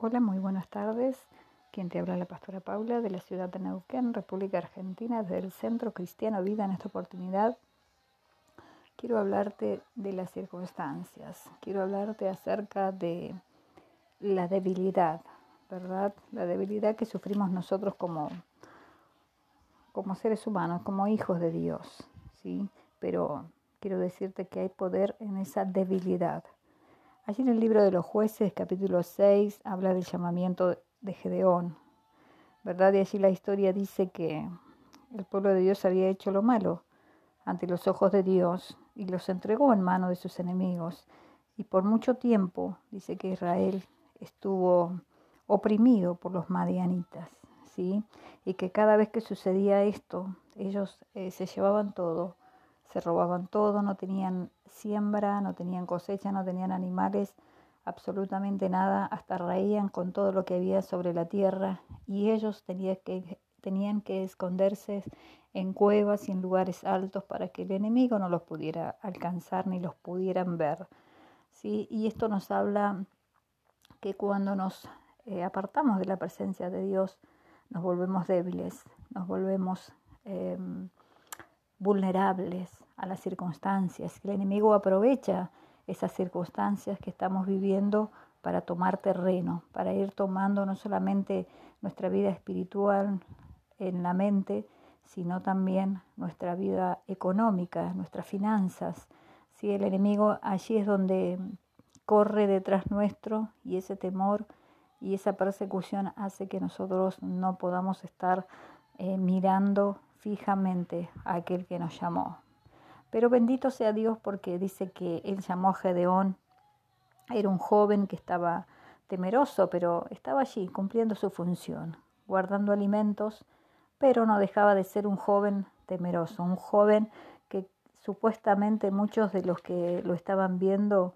Hola, muy buenas tardes. Quien te habla la pastora Paula de la ciudad de Neuquén, República Argentina, desde el Centro Cristiano Vida en esta oportunidad. Quiero hablarte de las circunstancias, quiero hablarte acerca de la debilidad, ¿verdad? La debilidad que sufrimos nosotros como, como seres humanos, como hijos de Dios, ¿sí? Pero quiero decirte que hay poder en esa debilidad. Allí en el libro de los jueces, capítulo 6, habla del llamamiento de Gedeón, ¿verdad? Y allí la historia dice que el pueblo de Dios había hecho lo malo ante los ojos de Dios y los entregó en manos de sus enemigos. Y por mucho tiempo dice que Israel estuvo oprimido por los madianitas, ¿sí? Y que cada vez que sucedía esto, ellos eh, se llevaban todo se robaban todo, no tenían siembra, no tenían cosecha, no tenían animales, absolutamente nada, hasta reían con todo lo que había sobre la tierra y ellos tenían que, esconderse en cuevas y en lugares altos para que el enemigo no los pudiera alcanzar ni los pudieran ver. ¿sí? Y esto nos habla que cuando nos eh, apartamos de la presencia de Dios, nos volvemos débiles, nos volvemos em, vulnerables a las circunstancias. El enemigo aprovecha esas circunstancias que estamos viviendo para tomar terreno, para ir tomando no solamente nuestra vida espiritual en la mente, sino también nuestra vida económica, nuestras finanzas. Si el enemigo allí es donde corre detrás nuestro y ese temor y esa persecución hace que nosotros no podamos estar eh, mirando fijamente a aquel que nos llamó. Pero bendito sea Dios porque dice que él llamó a Gedeón, era un joven que estaba temeroso, pero estaba allí cumpliendo su función, guardando alimentos, pero no dejaba de ser un joven temeroso, un joven que supuestamente muchos de los que lo estaban viendo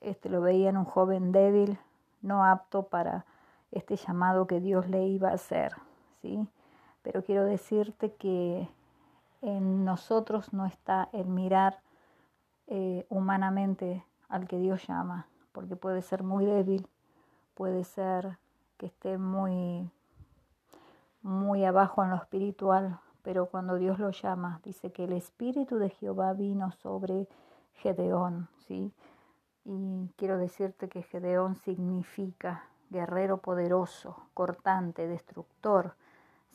este, lo veían un joven débil, no apto para este llamado que Dios le iba a hacer, ¿sí? pero quiero decirte que en nosotros no está el mirar eh, humanamente al que Dios llama, porque puede ser muy débil, puede ser que esté muy, muy abajo en lo espiritual, pero cuando Dios lo llama, dice que el Espíritu de Jehová vino sobre Gedeón, ¿sí? Y quiero decirte que Gedeón significa guerrero poderoso, cortante, destructor,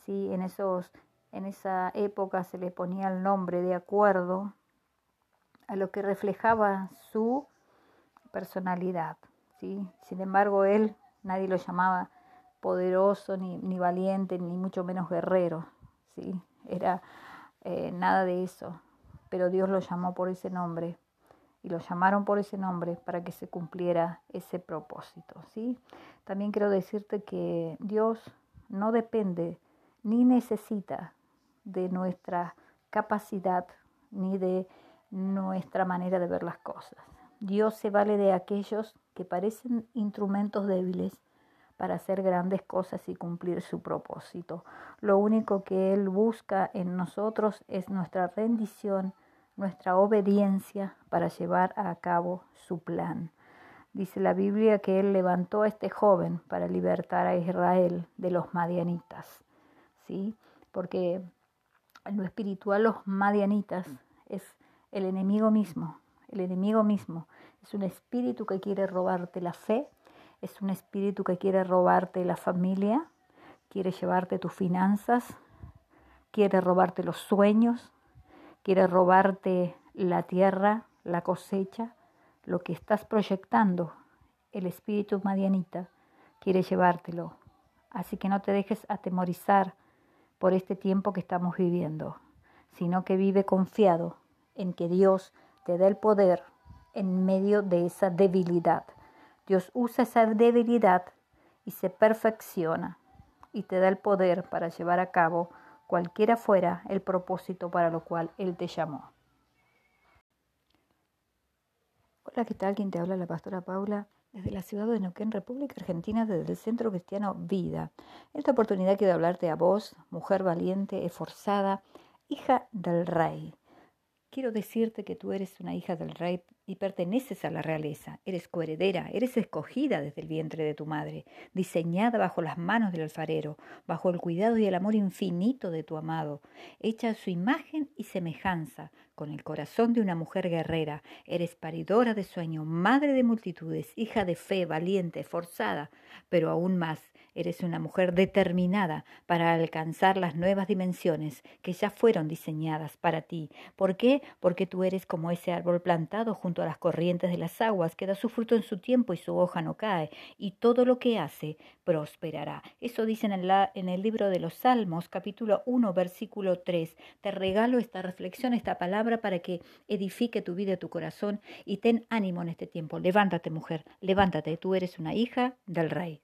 ¿sí? En, esos, en esa época se le ponía el nombre de acuerdo a lo que reflejaba su personalidad. ¿sí? Sin embargo, él nadie lo llamaba poderoso, ni, ni valiente, ni mucho menos guerrero. ¿sí? Era eh, nada de eso. Pero Dios lo llamó por ese nombre y lo llamaron por ese nombre para que se cumpliera ese propósito. ¿sí? También quiero decirte que Dios no depende ni necesita de nuestra capacidad ni de nuestra manera de ver las cosas. Dios se vale de aquellos que parecen instrumentos débiles para hacer grandes cosas y cumplir su propósito. Lo único que Él busca en nosotros es nuestra rendición, nuestra obediencia para llevar a cabo su plan. Dice la Biblia que Él levantó a este joven para libertar a Israel de los madianitas. ¿sí? Porque en lo espiritual los madianitas es el enemigo mismo, el enemigo mismo. Es un espíritu que quiere robarte la fe, es un espíritu que quiere robarte la familia, quiere llevarte tus finanzas, quiere robarte los sueños, quiere robarte la tierra, la cosecha, lo que estás proyectando. El espíritu madianita quiere llevártelo. Así que no te dejes atemorizar por este tiempo que estamos viviendo, sino que vive confiado en que Dios te da el poder en medio de esa debilidad. Dios usa esa debilidad y se perfecciona y te da el poder para llevar a cabo cualquiera fuera el propósito para lo cual Él te llamó. Hola, ¿qué tal? Quien te habla la pastora Paula desde la ciudad de Neuquén, República Argentina, desde el Centro Cristiano Vida. Esta oportunidad quiero hablarte a vos, mujer valiente, esforzada, hija del Rey. Quiero decirte que tú eres una hija del Rey y perteneces a la realeza, eres coheredera, eres escogida desde el vientre de tu madre, diseñada bajo las manos del alfarero, bajo el cuidado y el amor infinito de tu amado, hecha a su imagen y semejanza, con el corazón de una mujer guerrera, eres paridora de sueño, madre de multitudes, hija de fe, valiente, forzada, pero aún más, eres una mujer determinada para alcanzar las nuevas dimensiones que ya fueron diseñadas para ti. ¿Por qué? Porque tú eres como ese árbol plantado junto a las corrientes de las aguas, que da su fruto en su tiempo y su hoja no cae, y todo lo que hace prosperará. Eso dicen en, en el libro de los Salmos, capítulo 1, versículo 3. Te regalo esta reflexión, esta palabra, para que edifique tu vida tu corazón y ten ánimo en este tiempo. Levántate, mujer, levántate, tú eres una hija del Rey.